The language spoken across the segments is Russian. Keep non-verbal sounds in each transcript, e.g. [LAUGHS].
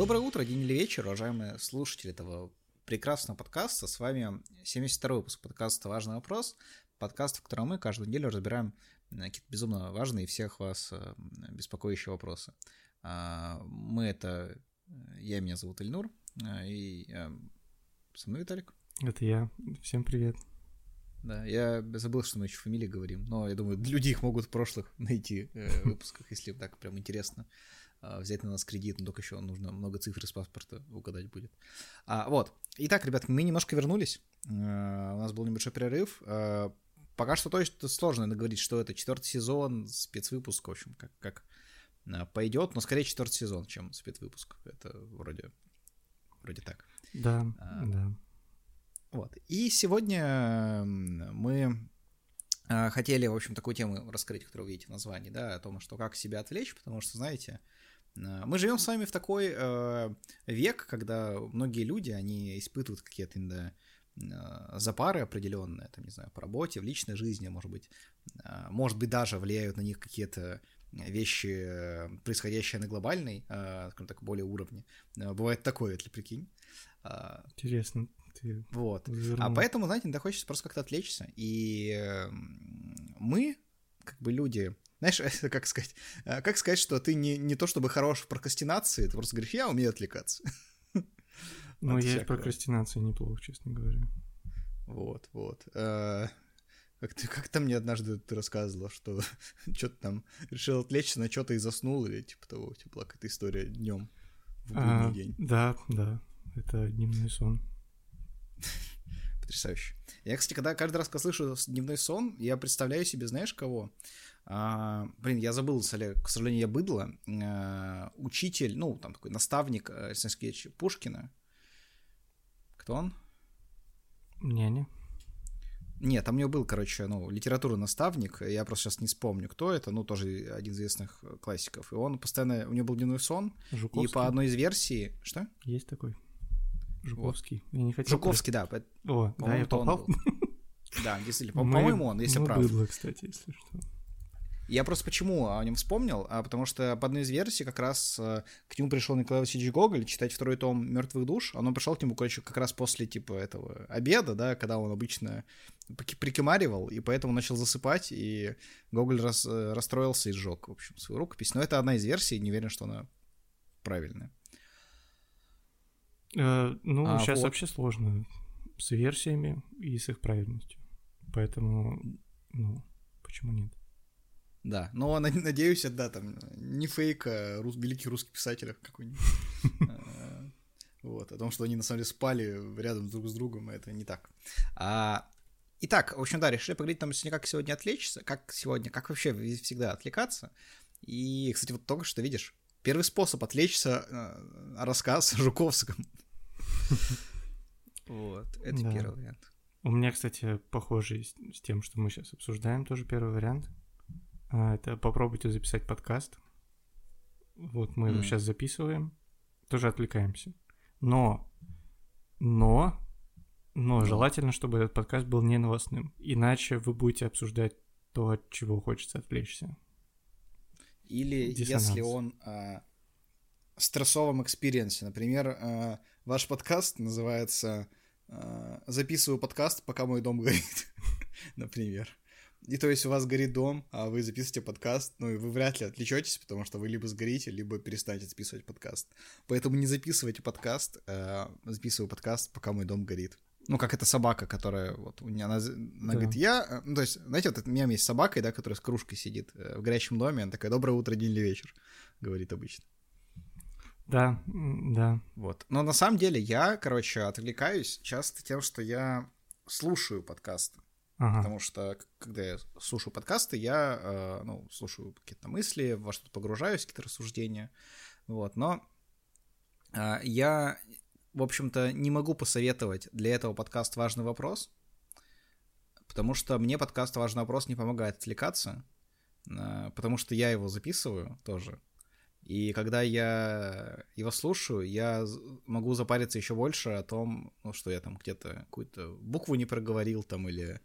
Доброе утро, день или вечер, уважаемые слушатели этого прекрасного подкаста. С вами 72-й выпуск подкаста «Важный вопрос». Подкаст, в котором мы каждую неделю разбираем э, какие-то безумно важные и всех вас э, беспокоящие вопросы. А, мы это... э, Я, меня зовут Ильнур, и со мной Виталик. Это я. Всем привет. Да, я забыл, что мы еще фамилии говорим, но я думаю, люди их могут в прошлых найти э, выпусках, если так прям интересно э, взять на нас кредит, но только еще нужно много цифр из паспорта угадать будет. А, вот. Итак, ребят, мы немножко вернулись. Э, у нас был небольшой перерыв. Э, пока что точно сложно говорить, что это четвертый сезон, спецвыпуск, в общем, как, как пойдет, но скорее четвертый сезон, чем спецвыпуск. Это вроде, вроде так. Да, А, да. Вот. И сегодня мы а, хотели, в общем, такую тему раскрыть, которую вы видите в названии, да, о том, что как себя отвлечь, потому что, знаете, а, мы живем с вами в такой э, век, когда многие люди, они испытывают какие-то иногда э, запары определенные, там, не знаю, по работе, в личной жизни, может быть, а, может быть, даже влияют на них какие-то вещи, э, происходящие на глобальной, э, скажем так, более уровне. Э, Бывает такое, если прикинь. А, Интересно. Ты Вот. А завернул. поэтому, знаете, иногда хочется просто как-то отвлечься. И э, мы, как бы люди, знаешь, [LAUGHS] это как сказать, э, как сказать, что ты не, не то чтобы хорош в прокрастинации, ты просто говоришь, я умею отвлекаться. [LAUGHS] Ну, от я и всякого. прокрастинации неплохо, честно говоря. Вот, вот. Э, Как ты, как там мне однажды ты рассказывала, что [LAUGHS] что-то там решил отвлечься на что-то и заснул, или типа того, у тебя была какая-то история днем в будний А, день. Да, да. Это дневной сон. Потрясающе. Я, кстати, когда каждый раз, когда слышу дневной сон, я представляю себе, знаешь, кого? А, блин, я забыл, к сожалению, я быдло. А, учитель, ну, там такой наставник э, Александра Пушкина. Кто он? Няня. Нет, там у него был, короче, ну, литературный наставник, я просто сейчас не вспомню, кто это, ну, тоже один из известных э, классиков. И он постоянно, у него был дневной сон, Жуковский. и по одной из версий... Что? Есть такой. Жуковский. Я не хотел... Жуковский, да. О, да, я попал. [LAUGHS] Да, действительно, Мы- по-моему, он, если мы прав. быдло, кстати, если что. Я просто почему о нем вспомнил, а потому что по одной из версий как раз э, к нему пришел Николай Васильевич Гоголь читать второй том «Мертвых душ». Он пришел к нему, короче, как раз после, типа, этого обеда, да, когда он обычно прикимаривал, и поэтому начал засыпать, и Гоголь рас- э, расстроился и сжег, в общем, свою рукопись. Но это одна из версий, не уверен, что она правильная. Э, Ну, А, сейчас вот. вообще сложно с версиями и с их правильностью. Поэтому, ну, почему нет? Да, но на- надеюсь, это, да, там не фейк, а рус- великий русский писатель какой-нибудь. Э, [LAUGHS] Вот, о том, что они на самом деле спали рядом друг с другом, это не так. А, Итак, в общем, да, решили поговорить там сегодня, как сегодня отвлечься, как сегодня, как вообще всегда отвлекаться. И, кстати, вот только что, видишь, первый способ отвлечься э, рассказ [LAUGHS] о Жуковском. [LAUGHS] Вот, это Да. первый вариант. У меня, кстати, похожий с, тем, что мы сейчас обсуждаем, тоже первый вариант. А, Это попробуйте записать подкаст. Вот мы его сейчас записываем. Тоже отвлекаемся. Но, но, но Но. желательно, чтобы этот подкаст был не новостным. Иначе вы будете обсуждать то, от чего хочется отвлечься. Или Диссонанс. если он э, в стрессовом experience е. Например, э, ваш подкаст называется э, «Записываю подкаст, пока мой дом горит». [LAUGHS] Например. И то есть у вас горит дом, а вы записываете подкаст, ну и вы вряд ли отвлечетесь, потому что вы либо сгорите, либо перестанете записывать подкаст. Поэтому не записывайте подкаст, э, записываю подкаст, пока мой дом горит. Ну, как эта собака, которая, вот, у меня, она, она Да. говорит, я, э, ну, то есть, знаете, вот это, у меня есть собака, да, которая с кружкой сидит э, в горячем доме, она такая, доброе утро, день или вечер, говорит обычно. Да, да. Вот. Но на самом деле я, короче, отвлекаюсь часто тем, что я слушаю подкасты. Ага. Потому что, когда я слушаю подкасты, я, э, ну, слушаю какие-то мысли, во что-то погружаюсь, какие-то рассуждения. Вот. Но э, я, в общем-то, не могу посоветовать для этого подкаст «Важный вопрос», потому что мне подкаст «Важный вопрос» не помогает отвлекаться, э, потому что я его записываю тоже. И когда я его слушаю, я могу запариться еще больше о том, ну, что я там где-то какую-то букву не проговорил там или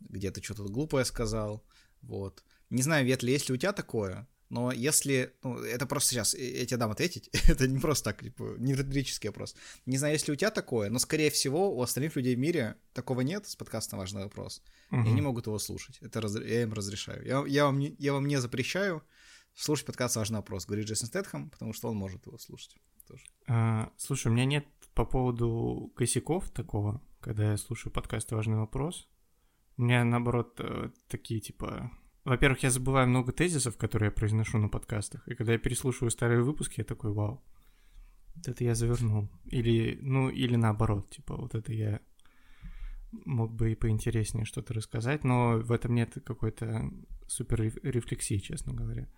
где-то что-то глупое сказал. Вот. Не знаю, Ветли, есть ли у тебя такое? Но если... Ну, это просто сейчас... Я тебе дам ответить. [LAUGHS] это не просто так, типа, не риторический вопрос. Не знаю, если у тебя такое, но, скорее всего, у остальных людей в мире такого нет с подкастом «Важный вопрос». Угу. И они могут его слушать. Это раз... Я им разрешаю. Я, я, вам не, я вам не запрещаю слушать подкаст «Важный вопрос», говорит Джейсон Стэтхэм, потому что он может его слушать тоже. А, слушай, у меня нет по поводу косяков такого, когда я слушаю подкаст «Важный вопрос». У меня, наоборот, э, такие, типа, во-первых, я забываю много тезисов, которые я произношу на подкастах, и когда я переслушиваю старые выпуски, я такой, вау, вот это я завернул. Или, ну, или наоборот, типа, вот это я мог бы и поинтереснее что-то рассказать, но в этом нет какой-то супер рефлексии, честно говоря.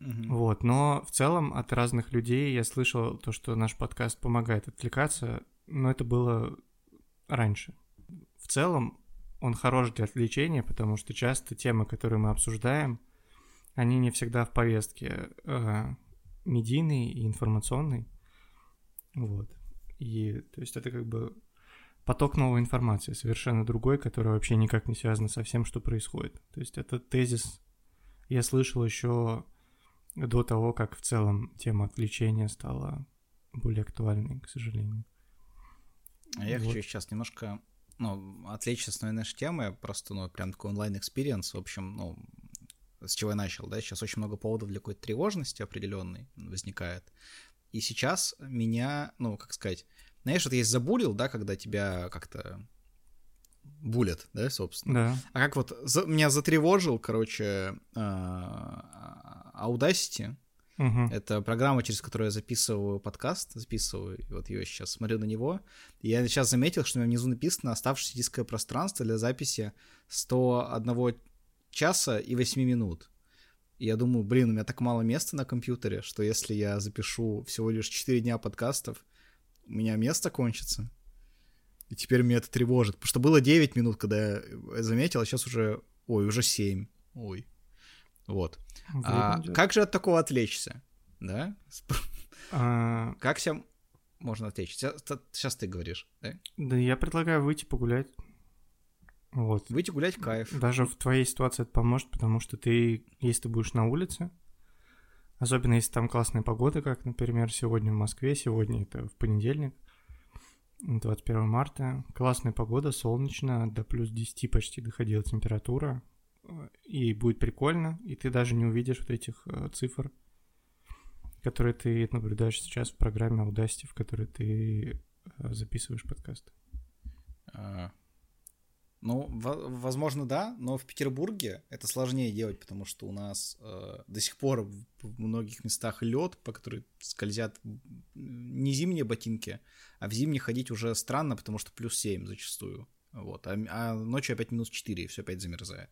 Mm-hmm. Вот, но в целом от разных людей я слышал то, что наш подкаст помогает отвлекаться, но это было раньше. В целом он хорош для отвлечения, потому что часто темы, которые мы обсуждаем, они не всегда в повестке э, медийной и информационной. Вот. И то есть это как бы поток новой информации, совершенно другой, который вообще никак не связан со всем, что происходит. То есть этот тезис я слышал еще до того, как в целом тема отвлечения стала более актуальной, к сожалению. А я вот. хочу сейчас немножко ну, отвлечься с нашей темы, просто, ну, прям такой онлайн-experience, в общем, ну, с чего я начал, да, сейчас очень много поводов для какой-то тревожности определенной возникает, и сейчас меня, ну, как сказать, знаешь, вот есть забулил, да, когда тебя как-то булят, да, собственно. Да. А как вот за, меня затревожил, короче, а, Audacity, Угу. Это программа, через которую я записываю подкаст, записываю, вот я сейчас смотрю на него. И я сейчас заметил, что у меня внизу написано оставшееся дисковое пространство для записи 101 часа и 8 минут. И я думаю, блин, у меня так мало места на компьютере, что если я запишу всего лишь 4 дня подкастов, у меня место кончится. И теперь меня это тревожит. Потому что было 9 минут, когда я заметил, а сейчас уже... Ой, уже 7. Ой. Вот. А, как же от такого отвлечься? Да? А... Как себя можно отвлечься? Сейчас ты говоришь, да? Да, я предлагаю выйти погулять. Вот. Выйти гулять кайф. Даже в твоей ситуации это поможет, потому что ты, если ты будешь на улице, особенно если там классная погода, как, например, сегодня в Москве, сегодня это в понедельник, 21 марта, классная погода, солнечно, до плюс 10 почти доходила температура, и будет прикольно, и ты даже не увидишь вот этих э, цифр, которые ты наблюдаешь сейчас в программе Audacity, в которой ты э, записываешь подкаст. А, ну, возможно, да, но в Петербурге это сложнее делать, потому что у нас э, до сих пор в многих местах лед, по которой скользят не зимние ботинки, а в зимние ходить уже странно, потому что плюс 7 зачастую. Вот, а, а ночью опять минус 4, и все опять замерзает.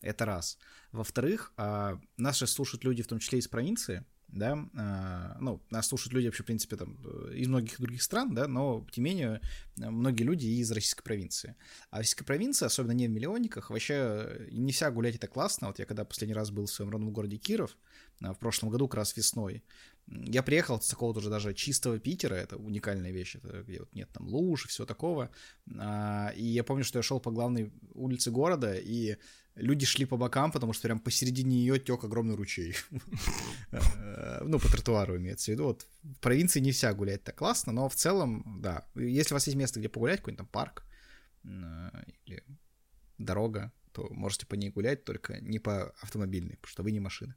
Это раз. Во-вторых, а, нас же слушают люди, в том числе из провинции, да, а, ну, нас слушают люди вообще, в принципе, там, из многих других стран, да, но, тем не менее, многие люди из российской провинции. А российская провинция, особенно не в миллионниках, вообще не вся гулять это классно. Вот я когда последний раз был в своем родном городе Киров, а, в прошлом году, как раз весной, я приехал с такого уже даже чистого Питера, это уникальная вещь, это где вот нет там луж и все такого. И я помню, что я шел по главной улице города, и люди шли по бокам, потому что прям посередине нее тек огромный ручей. Ну, по тротуару имеется в виду. Вот в провинции не вся гулять так классно, но в целом, да. Если у вас есть место, где погулять, какой-нибудь там парк или дорога, то можете по ней гулять, только не по автомобильной, потому что вы не машина.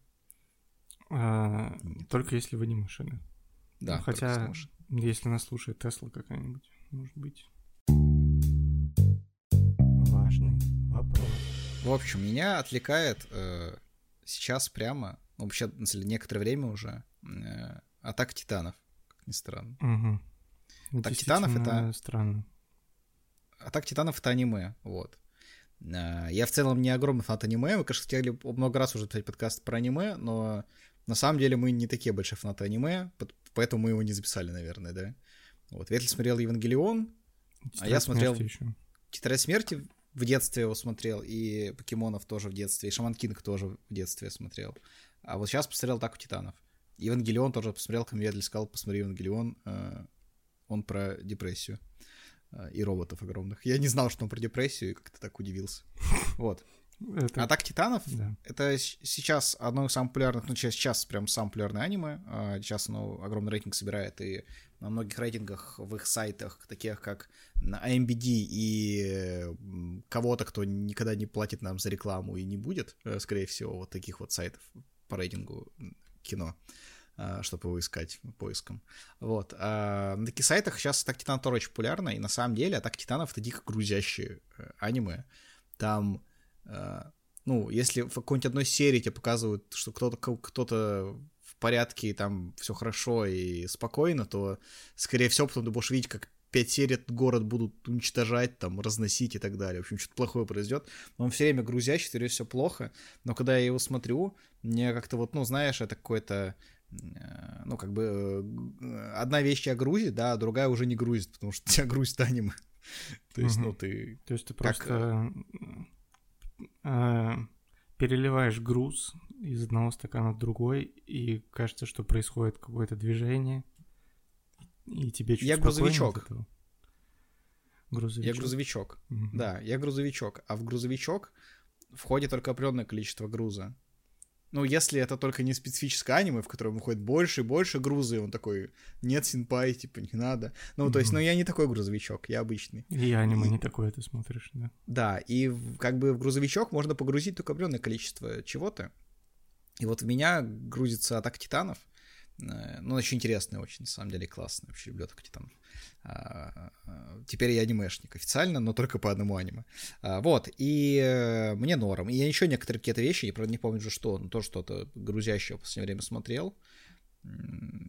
А, только если вы не машина. Да, хотя, если нас слушает Тесла какая-нибудь, может быть. Важный вопрос. В общем, меня отвлекает э, сейчас прямо, ну, вообще, на самом деле, некоторое время уже, э, атака титанов, как ни странно. Угу. Атака титанов это... Странно. Атака титанов это аниме, вот. Э, я в целом не огромный фанат аниме, мы, конечно, хотели много раз уже писать подкаст про аниме, но на самом деле мы не такие большие фанаты аниме, поэтому мы его не записали, наверное, да. Вот, Ветль смотрел Евангелион, а я смотрел... Еще. Тетрадь смерти в детстве его смотрел, и покемонов тоже в детстве, и Шаман Кинг тоже в детстве смотрел. А вот сейчас посмотрел «Атаку титанов». Евангелион тоже посмотрел, Камьедли сказал, посмотри Евангелион, э, он про депрессию э, и роботов огромных. Я не знал, что он про депрессию, и как-то так удивился. Вот. Это... Атак Титанов Да. это сейчас одно из самых популярных, ну сейчас, сейчас прям самое популярное аниме. А, Сейчас оно огромный рейтинг собирает, и на многих рейтингах в их сайтах, таких как на AMBD и кого-то, кто никогда не платит нам за рекламу и не будет, э, скорее всего, вот таких вот сайтов по рейтингу кино, а, чтобы его искать поиском. Вот. А на таких сайтах сейчас Атак Титанов тоже очень популярна, и на самом деле Атак Титанов это дико грузящие э, аниме. Там ну, если в какой-нибудь одной серии тебе показывают, что кто-то кто-то в порядке, и там все хорошо и спокойно, то, скорее всего, потом ты будешь видеть, как пять серий этот город будут уничтожать, там, разносить и так далее. В общем, что-то плохое произойдет. Но он все время грузящий, все время все плохо. Но когда я его смотрю, мне как-то вот, ну, знаешь, это какое-то э, ну, как бы э, одна вещь тебя грузит, да, а другая уже не грузит, потому что [LAUGHS] тебя грузит аниме. То есть, ну, ты То есть ты просто э, переливаешь груз из одного стакана в другой, и кажется, что происходит какое-то движение, и тебе чуть Я грузовичок. Грузовичок. Я грузовичок. Мгм. Да, я грузовичок. А в грузовичок входит только определенное количество груза. Ну, если это только не специфическое аниме, в котором выходит больше и больше груза, и он такой, нет, синпай, типа, не надо. Ну, то есть, ну, я не такой грузовичок, я обычный. И аниме И- не такое ты смотришь, да. Да, и как бы в грузовичок можно погрузить только определенное количество чего-то. И вот в меня грузится Атака Титанов. Э, Ну, очень интересный, очень, на самом деле, классный. Вообще люблю Атаку Титанов. А, а, Теперь я анимешник официально, но только по одному аниме. А, Вот, и э, мне норм. И я еще некоторые какие-то вещи, я, правда, не помню уже что, но то что-то грузящее в последнее время смотрел.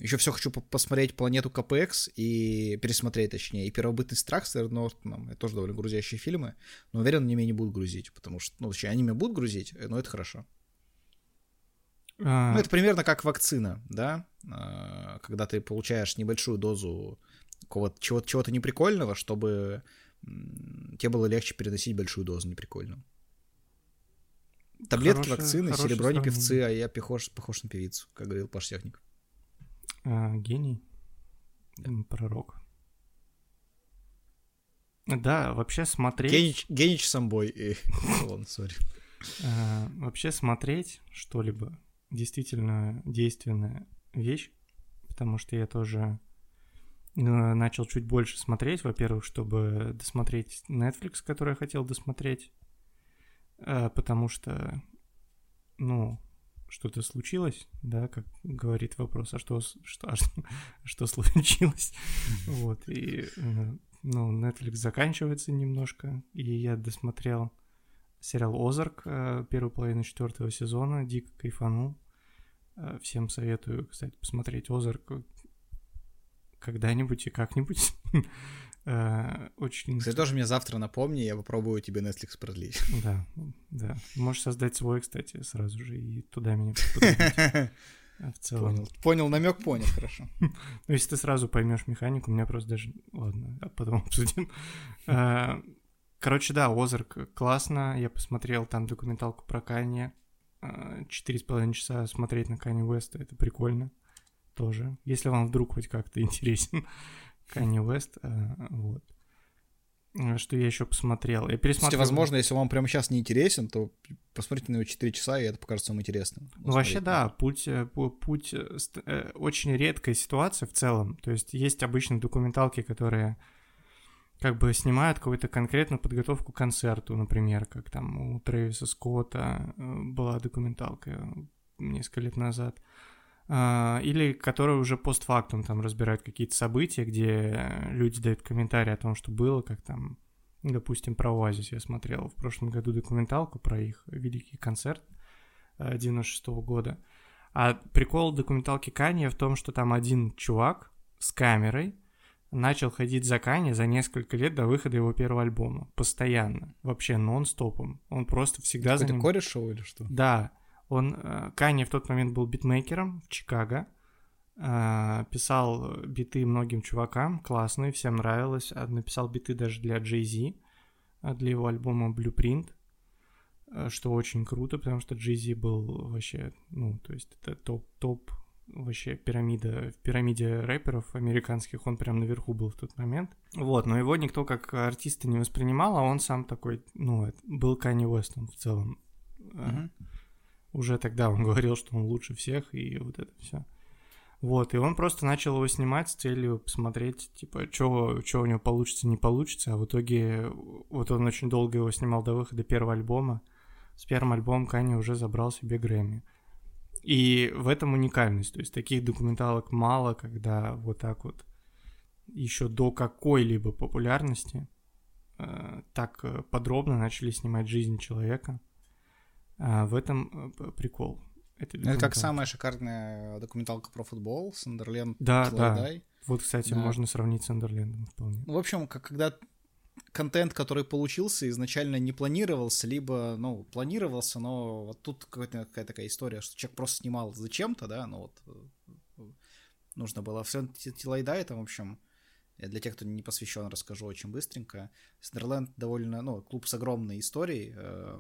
Еще все хочу по- посмотреть планету КПХ и пересмотреть, точнее, и первобытный страх с Эдвардом Нортоном. Это тоже довольно грузящие фильмы, но уверен, они меня не будут грузить, потому что, ну, они меня будут грузить, но это хорошо. А, Ну, это примерно как вакцина, да, А, когда ты получаешь небольшую дозу какого-то чего-то, чего-то неприкольного, чтобы тебе было легче переносить большую дозу неприкольную. Таблетки, Хорошее- вакцины, хорошее серебро не певцы, а я похож, похож на певицу, как говорил Паш Техник. а, гений. Да. Пророк. Да, вообще смотреть... Генич, Генич самбой. и- [LAUGHS] Ладно, сори. А, Вообще смотреть что-либо действительно действенная вещь, потому что я тоже э, начал чуть больше смотреть, во-первых, чтобы досмотреть Netflix, который я хотел досмотреть, э, потому что, ну, что-то случилось, да, как говорит вопрос, а что, что, а что, [LAUGHS] что случилось? [LAUGHS] Вот, и, э, ну, Netflix заканчивается немножко, и я досмотрел сериал «Озарк», э, первую половину четвертого сезона, дико кайфанул. Э, Всем советую, кстати, посмотреть «Озарк» когда-нибудь и как-нибудь. [LAUGHS] Э, Очень... Кстати, тоже мне завтра напомни, я попробую тебе Netflix продлить. [LAUGHS] Да, да. Можешь создать свой, кстати, сразу же, и туда меня. [LAUGHS] А В целом. Понял, понял, намек понял, хорошо. Ну, если ты сразу поймешь механику, у меня просто даже... Ладно, а потом обсудим. Короче, да, Озарк классно. Я посмотрел там документалку про Канье. А, Четыре с половиной часа смотреть на Канье Уэста, это прикольно тоже. Если вам вдруг хоть как-то интересен [LAUGHS] Канье Уэст, а, вот. А, Что я еще посмотрел? Я пересмотрел... возможно, если вам прямо сейчас не интересен, то посмотрите на него 4 часа, и это покажется вам интересным. Ну, вообще, да, путь, э, пу- путь э, э, очень редкая ситуация в целом. То есть есть обычно документалки, которые как бы снимают какую-то конкретную подготовку к концерту, например, как там у Трэвиса Скотта э, была документалка э, несколько лет назад. А, Или которые уже постфактум там разбирают какие-то события, где люди дают комментарии о том, что было, как там, допустим, про Оазис я смотрел в прошлом году документалку про их великий концерт э, 96 года. А прикол документалки Канье в том, что там один чувак с камерой начал ходить за Канье за несколько лет до выхода его первого альбома. Постоянно. Вообще нон-стопом. Он просто всегда за Какой-то ним... кореш шоу или что? Да, он, э, Канье в тот момент был битмейкером в Чикаго, э, писал биты многим чувакам, классные, всем нравилось, А написал биты даже для Jay-Z, э, для его альбома Blueprint, что очень круто, потому что Jay-Z был вообще, ну, то есть это топ-топ вообще пирамида, в пирамиде рэперов американских, он прям наверху был в тот момент. Вот, но его никто как артиста не воспринимал, а он сам такой, ну, был Канни Уэстом в целом. Mm-hmm. Уже тогда он [LAUGHS] говорил, что он лучше всех, и вот это все. Вот, и он просто начал его снимать с целью посмотреть, типа, что у него получится, не получится, а в итоге вот он очень долго его снимал до выхода первого альбома. С первым альбомом Канни уже забрал себе Грэмми. И в этом уникальность. То есть таких документалок мало, когда вот так вот еще до какой-либо популярности э, так э, подробно начали снимать жизнь человека. А в этом э, прикол. Это, это как самая шикарная документалка про футбол, Сандерленд. Да, да. Вот, кстати, да. можно сравнить с Сандерлендом вполне. Ну, в общем, как, когда контент, который получился, изначально не планировался, либо, ну, планировался, но вот тут какая-то какая такая история, что человек просто снимал зачем-то, да, ну вот э, нужно было все Тилайда, это, в общем, для тех, кто не посвящен, расскажу очень быстренько. Сандерленд довольно, ну, клуб с огромной историей, э,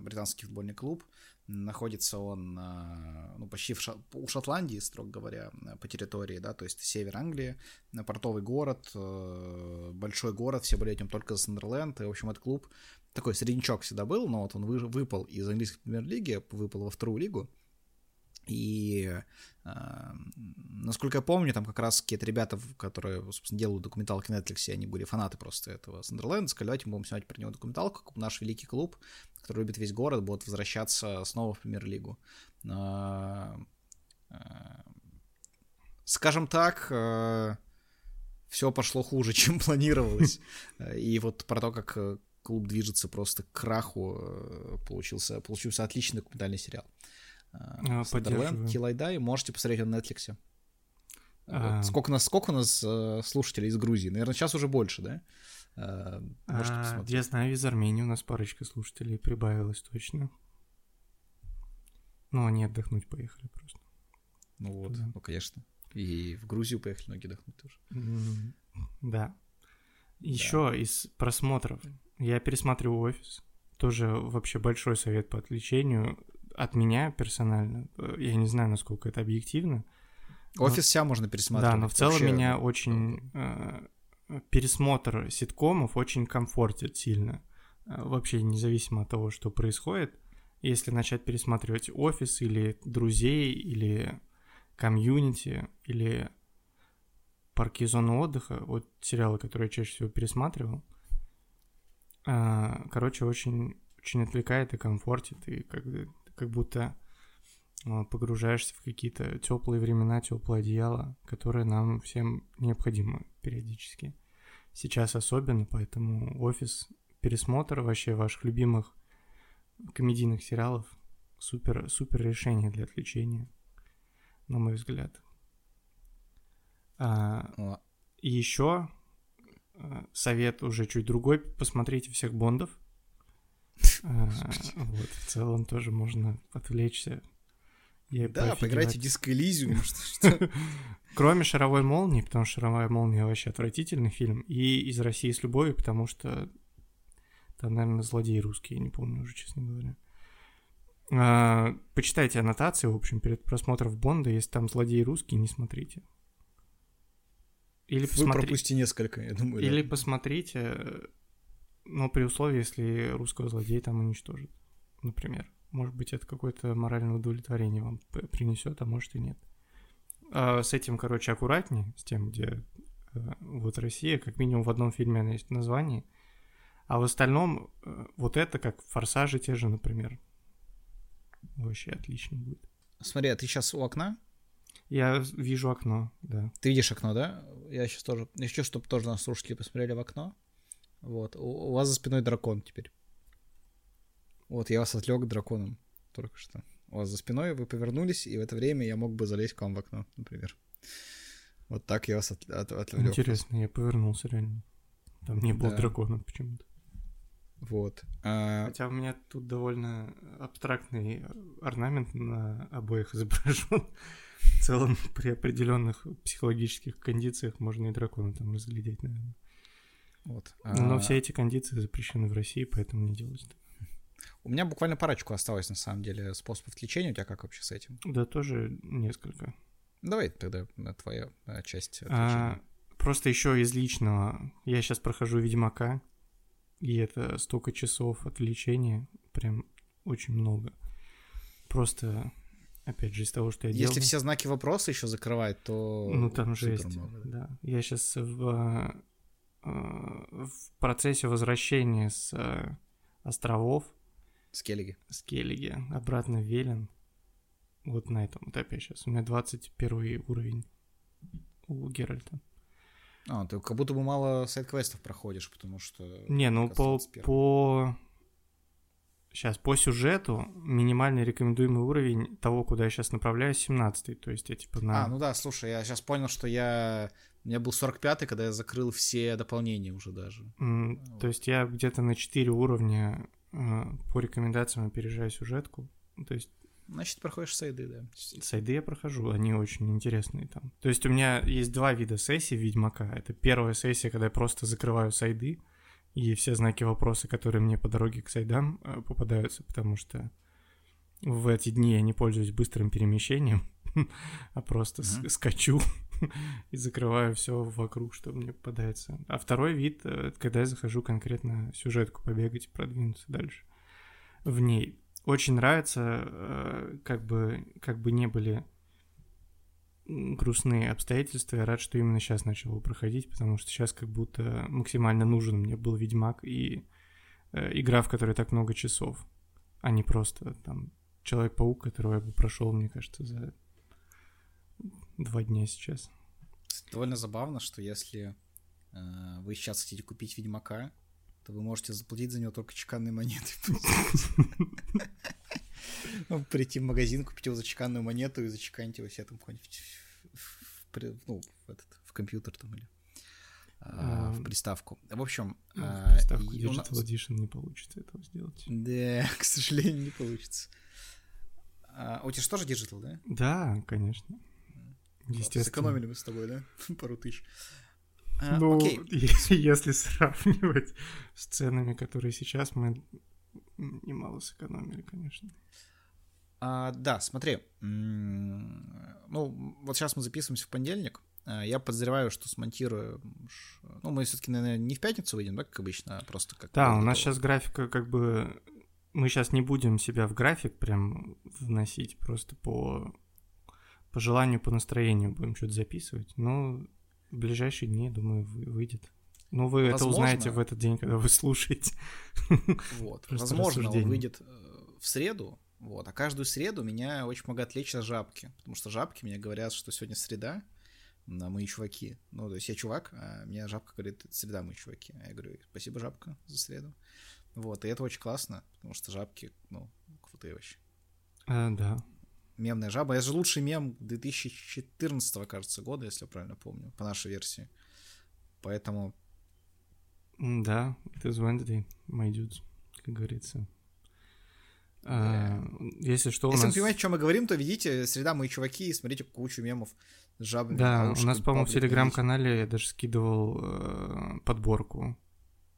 британский футбольный клуб. Находится он, э, ну, почти в Ша- у Шотландии, строго говоря, по территории, да, то есть север Англии, портовый город, э, большой город, все болеют ним только за Сандерленд. И, в общем, этот клуб такой среднячок всегда был, но вот он вы, выпал из английской премьер-лиги, выпал во вторую лигу. И э, насколько я помню, там как раз какие-то ребята, которые, собственно, делают документалки на Netflix, они были фанаты просто этого Сандерленда, сказали, давайте мы будем снимать про него документалку, наш великий клуб, который любит весь город, будет возвращаться снова в премьер-лигу. Э, э, скажем так, э, все пошло хуже, [LAUGHS] чем планировалось. И вот про то, как клуб движется просто к краху, э, получился, получился отличный документальный сериал. А, Сандерленд, Килайдай, можете посмотреть на Netflix. А... Сколько, у нас, сколько у нас э, слушателей из Грузии? Наверное, сейчас уже больше, да? Э, можете а, посмотреть. Я знаю, из Армении у нас парочка слушателей прибавилась точно. Ну, они отдохнуть поехали просто. Ну вот, Туда. ну, конечно. И в Грузию поехали многие отдохнуть тоже. Да. Еще да. из просмотров. Я пересматриваю офис. Тоже вообще большой совет по отвлечению от меня персонально, э, я не знаю, насколько это объективно. Офис но... вся можно пересматривать. Да, но в целом Вообще... меня очень... Э, пересмотр ситкомов очень комфортит сильно. Э, вообще независимо от того, что происходит. Если начать пересматривать офис или друзей, или комьюнити, или парки и зоны отдыха, вот сериалы, которые я чаще всего пересматривал, э, короче, очень, очень отвлекает и комфортит, и как как будто погружаешься в какие-то теплые времена, теплое одеяло, которое нам всем необходимо периодически. Сейчас особенно, поэтому офис, пересмотр вообще ваших любимых комедийных сериалов супер, супер решение для отвлечения, на мой взгляд. А, и еще а, совет уже чуть другой, посмотрите всех Бондов, [LAUGHS] а, вот, в целом тоже можно отвлечься. Да, поиграйте Диско Элизиум. [LAUGHS] [LAUGHS] Кроме «Шаровой молнии», потому что «Шаровая молния» вообще отвратительный фильм, и «Из России с любовью», потому что там, наверное, злодей русский, я не помню уже, честно говоря. А, почитайте аннотации, в общем, перед просмотром Бонда, если там злодей русский, не смотрите. Или Вы посмотри... пропусти несколько, я думаю. Или да. посмотрите но при условии, если русского злодея там уничтожат, например. Может быть, это какое-то моральное удовлетворение вам принесет, а может и нет. А с этим, короче, аккуратнее, с тем, где э, вот Россия, как минимум в одном фильме она есть название, а в остальном э, вот это как форсажи те же, например. Вообще отлично будет. Смотри, а ты сейчас у окна? Я вижу окно, да. Ты видишь окно, да? Я сейчас тоже... Я хочу, чтобы тоже нас слушатели посмотрели в окно. Вот. У, у вас за спиной дракон теперь. Вот, я вас отвлек драконом только что. У вас за спиной вы повернулись, и в это время я мог бы залезть к вам в окно, например. Вот так я вас от, от, отвлек. Интересно, я повернулся реально. Там не было да. дракона почему-то. Вот. А... Хотя у меня тут довольно абстрактный орнамент на обоих [LAUGHS] изображен. В целом, при определенных психологических кондициях можно и дракона там разглядеть, наверное. Вот. Но а... все эти кондиции запрещены в России, поэтому не делайте. У меня буквально парочку осталось, на самом деле, способов лечения. У тебя как вообще с этим? Да, тоже несколько. Давай тогда твоя э, часть. А, просто еще из личного. Я сейчас прохожу Ведьмака, и это столько часов отвлечения, прям очень много. Просто, опять же, из того, что я делал... Если все знаки вопроса еще закрывать, то... Ну, там жесть, много, да. Я сейчас в, э, в процессе возвращения с э, островов. С Келлиги. С Келлиги. Обратно Велен. Вот на этом этапе сейчас. У меня 21 уровень у Геральта. А, ты как будто бы мало сайт-квестов проходишь, потому что... Не, ну по, по... Сейчас, по сюжету минимальный рекомендуемый уровень того, куда я сейчас направляюсь, 17 То есть я типа на... А, ну да, слушай, я сейчас понял, что я... У меня был 45-й, когда я закрыл все дополнения уже даже. Mm, вот. То есть я где-то на 4 уровня по рекомендациям опережаю сюжетку. То есть Значит, проходишь сайды, да. Сайды я прохожу, они очень интересные там. То есть у меня есть два вида сессий Ведьмака. Это первая сессия, когда я просто закрываю сайды, и все знаки вопроса, которые мне по дороге к сайдам э, попадаются, потому что в эти дни я не пользуюсь быстрым перемещением, [LAUGHS] а просто скачу [LAUGHS] и закрываю все вокруг, что мне попадается. А второй вид, э, когда я захожу конкретно сюжетку побегать продвинуться дальше в ней очень нравится, э, как бы, как бы не были грустные обстоятельства. Я рад, что именно сейчас начал проходить, потому что сейчас как будто максимально нужен мне был Ведьмак и э, игра, в которой так много часов, а не просто там Человек-паук, которого я бы прошел, мне кажется, за два дня сейчас. Довольно забавно, что если э, вы сейчас хотите купить Ведьмака, то вы можете заплатить за него только чеканной монетой. Ну, прийти в магазин, купить его за чеканную монету и зачеканить его себе там какой-нибудь ну, в, этот, в компьютер там или а, в приставку. В общем... Ну, в приставку Digital Edition не получится этого сделать. Да, [LAUGHS] к сожалению, не получится. А, у тебя же тоже Digital, да? Да, конечно. Естественно. Сэкономили мы с тобой, да? [LAUGHS] Пару тысяч. А, ну, окей. [LAUGHS] если сравнивать с ценами, которые сейчас, мы немало сэкономили, конечно. А, да, смотри. Ну, вот сейчас мы записываемся в понедельник. А, я подозреваю, что смонтирую... Ну, мы все-таки, наверное, не в пятницу выйдем, да, как обычно, а просто как... Да, у нас сейчас графика как бы... Мы сейчас не будем себя в график прям вносить, просто по, по желанию, по настроению будем что-то записывать. Но в ближайшие дни, думаю, выйдет. Ну, вы Возможно... это узнаете в этот день, когда вы слушаете. Вот. Возможно, он выйдет э, в среду, вот. А каждую среду меня очень много отвлечь от жабки. Потому что жабки мне говорят, что сегодня среда, на мои чуваки. Ну, то есть я чувак, а меня жабка говорит, среда, мои чуваки. А я говорю, спасибо, жабка, за среду. Вот, и это очень классно, потому что жабки, ну, крутые вообще. А, да мемная жаба. Это же лучший мем 2014, кажется, года, если я правильно помню, по нашей версии. Поэтому... Да, it is Wednesday, my dudes, как говорится. А, если что, у Если нас... вы понимаете, о чем мы говорим, то видите «Среда, мои чуваки» и смотрите кучу мемов с жабами. Да, у нас, по-моему, в Телеграм-канале я даже скидывал э, подборку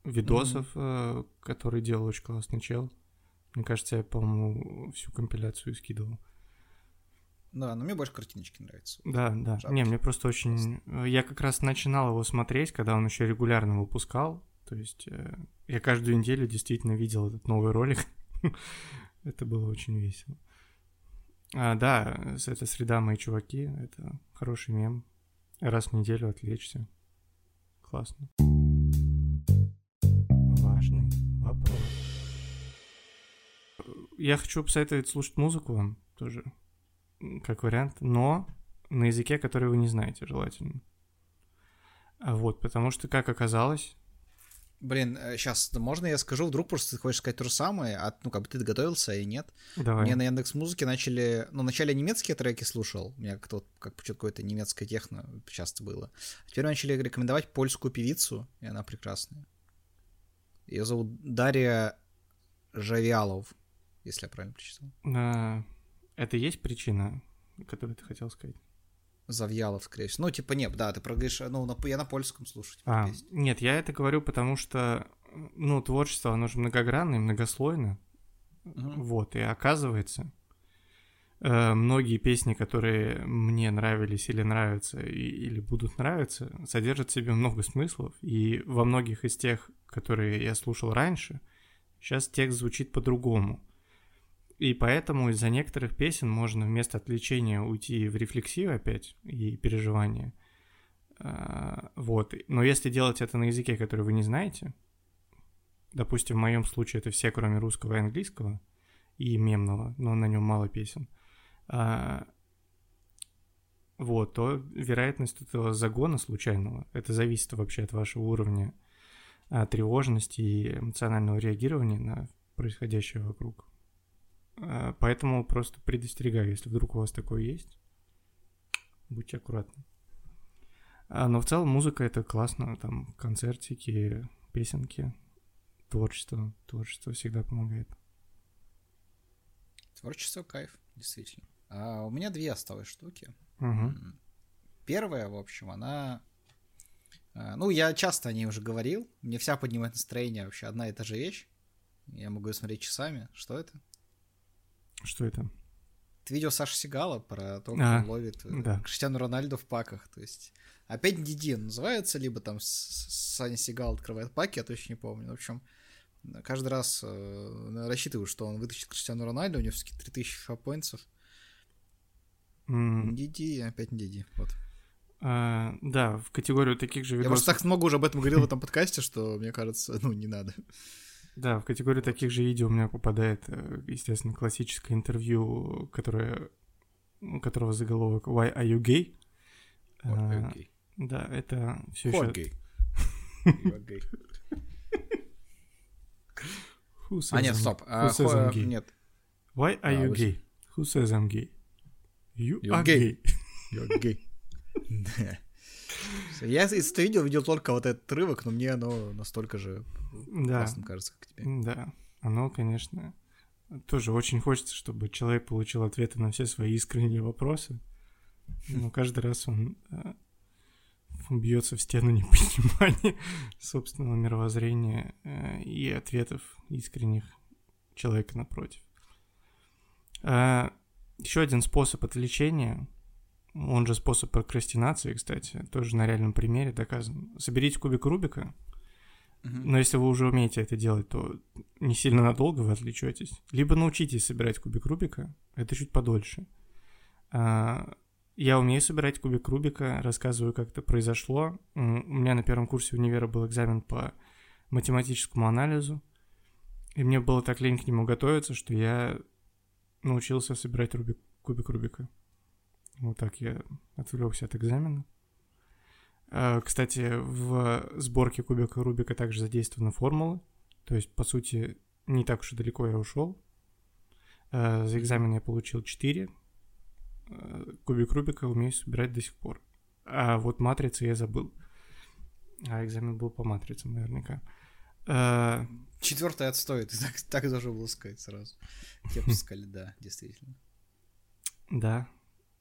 видосов, mm-hmm. э, который делал очень классный чел. Мне кажется, я, по-моему, всю компиляцию скидывал. Да, но мне больше картиночки нравятся. Да, да. Жабки. Не, мне просто очень... Я как раз начинал его смотреть, когда он еще регулярно выпускал. То есть э, я каждую неделю действительно видел этот новый ролик. [LAUGHS] это было очень весело. А, да, это среда мои чуваки. Это хороший мем. Раз в неделю отвлечься. Классно. Важный вопрос. Я хочу посоветовать слушать музыку вам тоже как вариант, но на языке, который вы не знаете, желательно. А вот, потому что, как оказалось... Блин, сейчас, э, можно я скажу? Вдруг просто ты хочешь сказать то же самое, а, ну, как бы ты доготовился, и нет. Давай. Мне на Яндекс Музыке начали... Ну, вначале немецкие треки слушал, у меня как-то вот, как почему-то какое-то немецкое техно часто было. А теперь начали рекомендовать польскую певицу, и она прекрасная. Ее зовут Дарья Жавиалов, если я правильно прочитал. А, это есть причина, которую ты хотел сказать? Завьялов, скорее всего. Ну, типа, нет, да, ты проговоришь, ну, на, я на польском слушаю. Типа, а, песни. нет, я это говорю, потому что, ну, творчество, оно же многогранное, многослойное. Угу. Вот, и оказывается, Э, многие песни, которые мне нравились или нравятся, и, или будут нравиться, содержат в себе много смыслов, и во многих из тех, которые я слушал раньше, сейчас текст звучит по-другому. И поэтому из-за некоторых песен можно вместо отвлечения уйти в рефлексию опять и переживание. А, вот. Но если делать это на языке, который вы не знаете, допустим, в моем случае это все, кроме русского и английского, и мемного, но на нем мало песен, а, вот, то вероятность этого загона случайного, это зависит вообще от вашего уровня а, тревожности и эмоционального реагирования на происходящее вокруг. А, поэтому просто предостерегаю, если вдруг у вас такое есть, будьте аккуратны. А, но в целом музыка это классно, там концертики, песенки, творчество. Творчество всегда помогает. Творчество кайф, действительно. А у меня две осталось штуки. Угу. Первая, в общем, она... А, ну, я часто о ней уже говорил. Мне вся поднимает настроение вообще одна и та же вещь. Я могу ее смотреть часами. Что это? Что это? Это видео Саши Сигала про то, как А, он ловит э, да. Криштиану Рональду в паках. То есть опять Диди называется, либо там Саня Сигал открывает паки, я точно не помню. В общем, каждый раз э, рассчитываю, что он вытащит Криштиану Рональду, у него все-таки 3000 фапоинтсов. М, Диди, опять не. Вот. а, да, в категорию таких же Я видосов... просто так много уже об этом говорил в этом подкасте, что мне кажется, ну, не надо. Да, в категорию таких же видео у меня попадает, э, естественно, классическое интервью, которое, у которого заголовок «Why are you gay?». А, Окей. Да, это все Who еще... are gay? You are gay. [LAUGHS] Who says А, нет, стоп. Who а, says I'm gay? Нет. Why are А, you gay? Who says I'm gay? You You're are gay. gay. You're gay. [LAUGHS] Я из этого видео видел только вот этот отрывок, но мне оно настолько же Да, классным кажется, как тебе. да. Оно, конечно, тоже очень хочется, чтобы человек получил ответы на все свои искренние вопросы. Но [LAUGHS] каждый раз он э, бьется в стену [LAUGHS] непонимания собственного мировоззрения э, и ответов искренних человека напротив. еще один способ отвлечения, он же способ прокрастинации, кстати, тоже на реальном примере доказан. Соберите кубик Рубика, но если вы уже умеете это делать, то не сильно надолго вы отвлечетесь. Либо научитесь собирать кубик Рубика, это чуть подольше. А, Я умею собирать кубик Рубика, рассказываю, как это произошло. У меня на первом курсе универа был экзамен по математическому анализу, и мне было так лень к нему готовиться, что я научился собирать рубик, кубик Рубика. Вот так я отвлекся от экзамена. А, Кстати, в сборке кубика Рубика также задействованы формулы. То есть, по сути, не так уж и далеко я ушел. А, За экзамен я получил 4. А, Кубик Рубика умею собирать до сих пор. А вот матрицы я забыл. А экзамен был по матрицам наверняка. Четвертый отстой, ты так, так должен был сказать сразу. Тебе бы сказали, да, действительно. Да,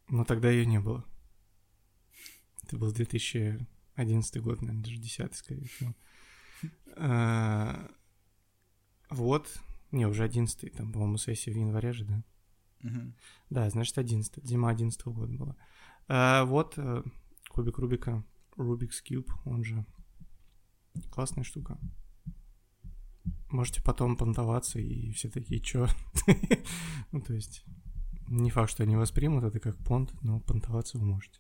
но тогда ее не было. Это был 2011 год, наверное, даже 10 скорее всего. А, Вот. Не, уже 11 там, по-моему, сессия в январе же, да? Да, значит, 11 зима 11 года была. А, Вот э, кубик Рубика, Rubik's Cube, он же классная штука. Можете потом понтоваться, и все такие, чё? [LAUGHS] Ну, то есть, не факт, что они воспримут это как понт, но понтоваться вы можете.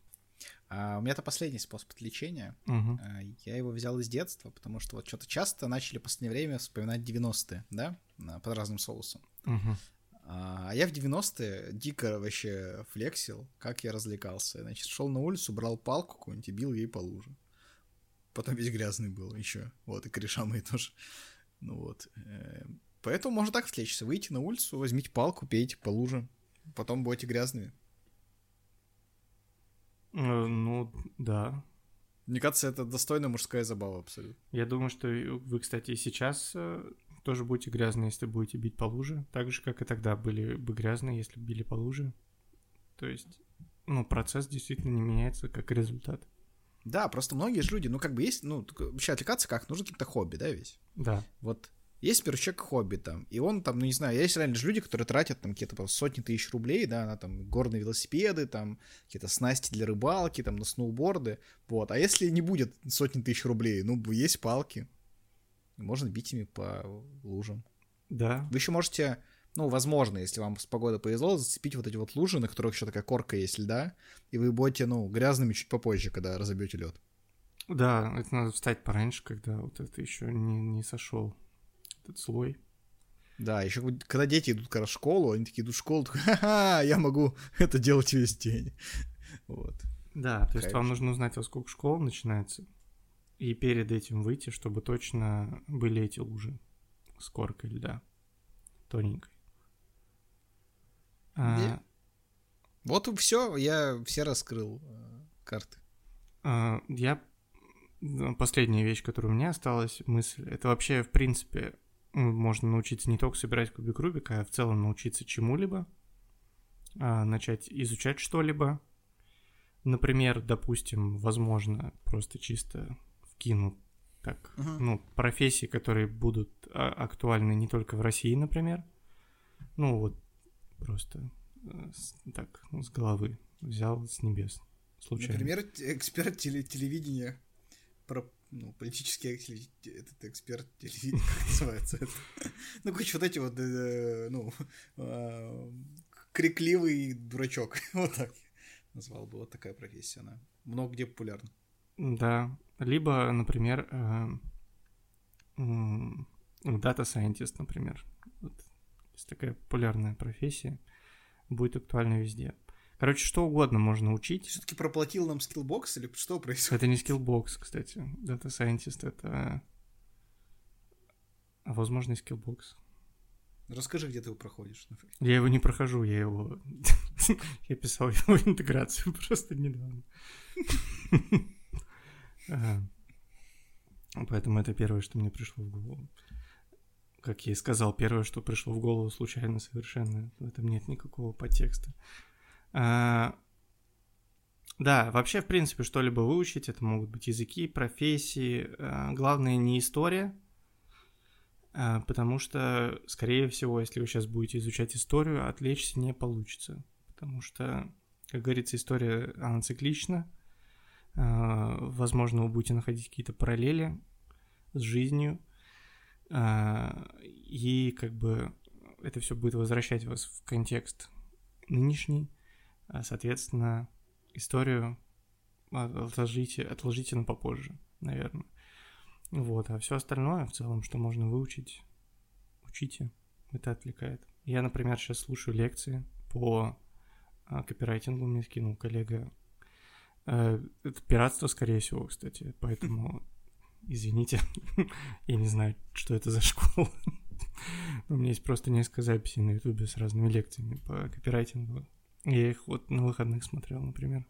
А у меня это последний способ отвлечения. Мгм. А, Я его взял из детства, потому что вот что-то часто начали в последнее время вспоминать 90-е, да, под разным соусом. Мгм. А я в 90-е дико вообще флексил, как я развлекался. Значит, шел на улицу, брал палку какую-нибудь и бил ей по луже. Потом весь грязный был еще. Вот, и кореша мои [LAUGHS] тоже. Ну вот. э, Поэтому можно так отвлечься. Выйти на улицу, возьмите палку, пейте по луже. Потом будете грязными. Э, Ну, да. Мне кажется, это достойная мужская забава абсолютно. Я думаю, что вы, кстати, и сейчас э, тоже будете грязные, если будете бить по луже. Так же, как и тогда были бы грязные, если бы били по луже. То есть, ну, процесс действительно не меняется как результат. Да, просто многие же люди, ну, как бы есть, ну, вообще отвлекаться как? Нужно каким-то хобби, да, ведь? Да. Вот Есть, человек хобби там, и он там, ну не знаю, есть реально же люди, которые тратят там какие-то сотни тысяч рублей, да, на там горные велосипеды, там какие-то снасти для рыбалки, там на сноуборды, вот. А если не будет сотни тысяч рублей, ну, есть палки, можно бить ими по лужам. Да. Вы еще можете, ну, возможно, если вам с погодой повезло, зацепить вот эти вот лужи, на которых еще такая корка есть льда, и вы будете, ну, грязными чуть попозже, когда разобьете лед. Да, это надо встать пораньше, когда вот это еще не, не сошел этот слой. Да, еще когда дети идут как раз в школу, они такие идут в школу, такой, ха-ха, я могу [LAUGHS] это делать весь день. [LAUGHS] Вот. Да, то есть вам нужно узнать, во сколько школа начинается, и перед этим выйти, чтобы точно были эти лужи с коркой льда, тоненькой. А... Вот все, я все раскрыл э, карты. А, я последняя вещь, которая у меня осталась, мысль, это вообще, в принципе, можно научиться не только собирать кубик Рубика, а в целом научиться чему-либо, а, начать изучать что-либо. Например, допустим, возможно, просто чисто вкину так, uh-huh. ну, профессии, которые будут а, актуальны не только в России, например. Ну, вот просто э, так, с головы взял с небес. Случайно. Например, эксперт теле- телевидения про ну, политический этот эксперт телевидения, [LAUGHS] как называется это? Ну, короче, вот эти вот, э, ну, э, крикливый дурачок, [LAUGHS] вот так назвал бы, вот такая профессия, она много где популярна. Да, либо, например, data scientist, например, вот, есть такая популярная профессия, будет актуальна везде. Короче, что угодно можно учить. Все-таки проплатил нам Skillbox или что происходит? Это не Skillbox, кстати. Data Scientist это... А возможно, Skillbox. Расскажи, где ты его проходишь. Я его не прохожу, я его... [LAUGHS] я писал его интеграцию [LAUGHS] просто недавно. [LAUGHS] Поэтому это первое, что мне пришло в голову. Как я и сказал, первое, что пришло в голову случайно совершенно. В этом нет никакого подтекста. А, да, вообще, в принципе, что-либо выучить, это могут быть языки, профессии. А, главное не история, а, потому что, скорее всего, если вы сейчас будете изучать историю, отвлечься не получится. Потому что, как говорится, история, она циклична. Возможно, вы будете находить какие-то параллели с жизнью. И как бы это все будет возвращать вас в контекст нынешний. А, соответственно, историю отложите, отложите на попозже, наверное. Вот, а все остальное, в целом, что можно выучить, учите, это отвлекает. Я, например, сейчас слушаю лекции по а, копирайтингу, мне скинул коллега. Э, это пиратство, скорее всего, кстати, поэтому извините, [LAUGHS] я не знаю, что это за школа. [LAUGHS] У меня есть просто несколько записей на ютубе с разными лекциями по копирайтингу. Я их вот на выходных смотрел, например.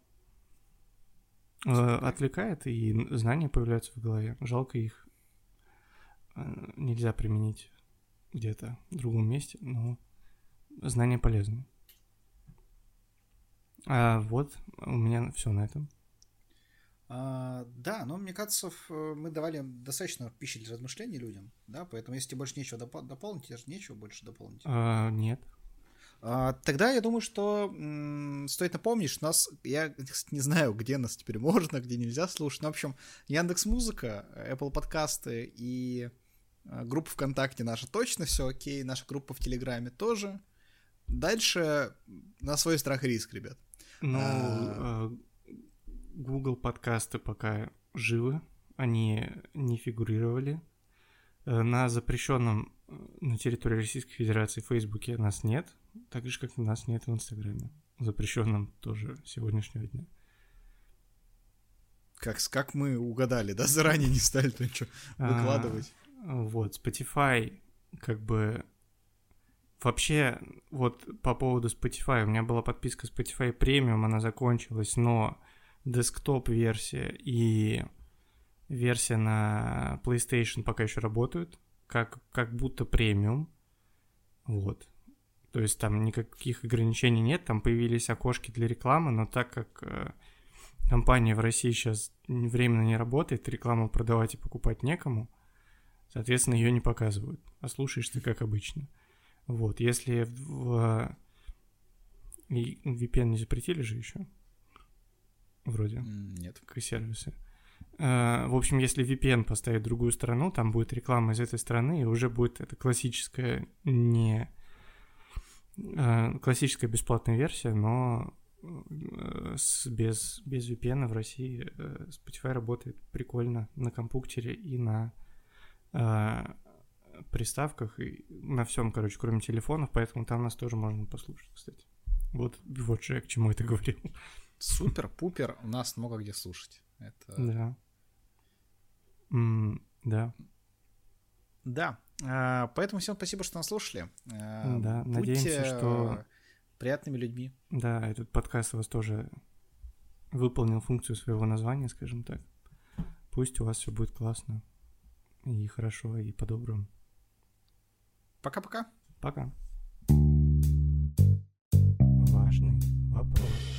Э, отвлекает, и знания появляются в голове. Жалко их э, нельзя применить где-то в другом месте, но знания полезны. А вот у меня все на этом. А, да, но мне кажется, мы давали достаточно пищи для размышлений людям, да, поэтому если тебе больше нечего доп- дополнить, тебе же нечего больше дополнить. А, нет. А, тогда я думаю, что м- стоит напомнить, что нас, я [LAUGHS] не знаю, где нас теперь [LAUGHS] можно, где нельзя слушать. Но, в общем, Яндекс Музыка, Apple подкасты и а, группа ВКонтакте наша точно все окей, наша группа в Телеграме тоже. Дальше на свой страх и риск, ребят. Ну, а... Google подкасты пока живы, они не фигурировали. Э, на запрещенном э, на территории Российской Федерации Фейсбуке нас нет, так же, как нас нет в Инстаграме, запрещенном тоже сегодняшнего дня. Как, как мы угадали, да, заранее не стали то ничего выкладывать. А, вот, Spotify, как бы Вообще, вот по поводу Spotify, у меня была подписка Spotify Premium, она закончилась, но десктоп-версия и версия на PlayStation пока еще работают, как, как будто премиум. Вот. То есть там никаких ограничений нет, там появились окошки для рекламы, но так как э, компания в России сейчас временно не работает, рекламу продавать и покупать некому, Соответственно, ее не показывают, а слушаешь ты как обычно. Вот, если в... И VPN не запретили же еще? Вроде. Нет. Как сервисы. А, в общем, если VPN поставить в другую страну, там будет реклама из этой страны, и уже будет это классическая не классическая бесплатная версия, но э, с, без, без VPN в России э, Spotify работает прикольно на компьютере и на э, приставках, и на всем, короче, кроме телефонов, поэтому там нас тоже можно послушать, кстати. Вот, вот же я к чему это говорил. Супер-пупер, у нас много где слушать. Это... Да. Mm, да. Да. А, поэтому всем спасибо, что нас слушали. А, да, Будьте надеемся, что... приятными людьми. Да, этот подкаст у вас тоже выполнил функцию своего названия, скажем так. Пусть у вас все будет классно и хорошо, и по-доброму. Пока-пока. Пока. Важный вопрос.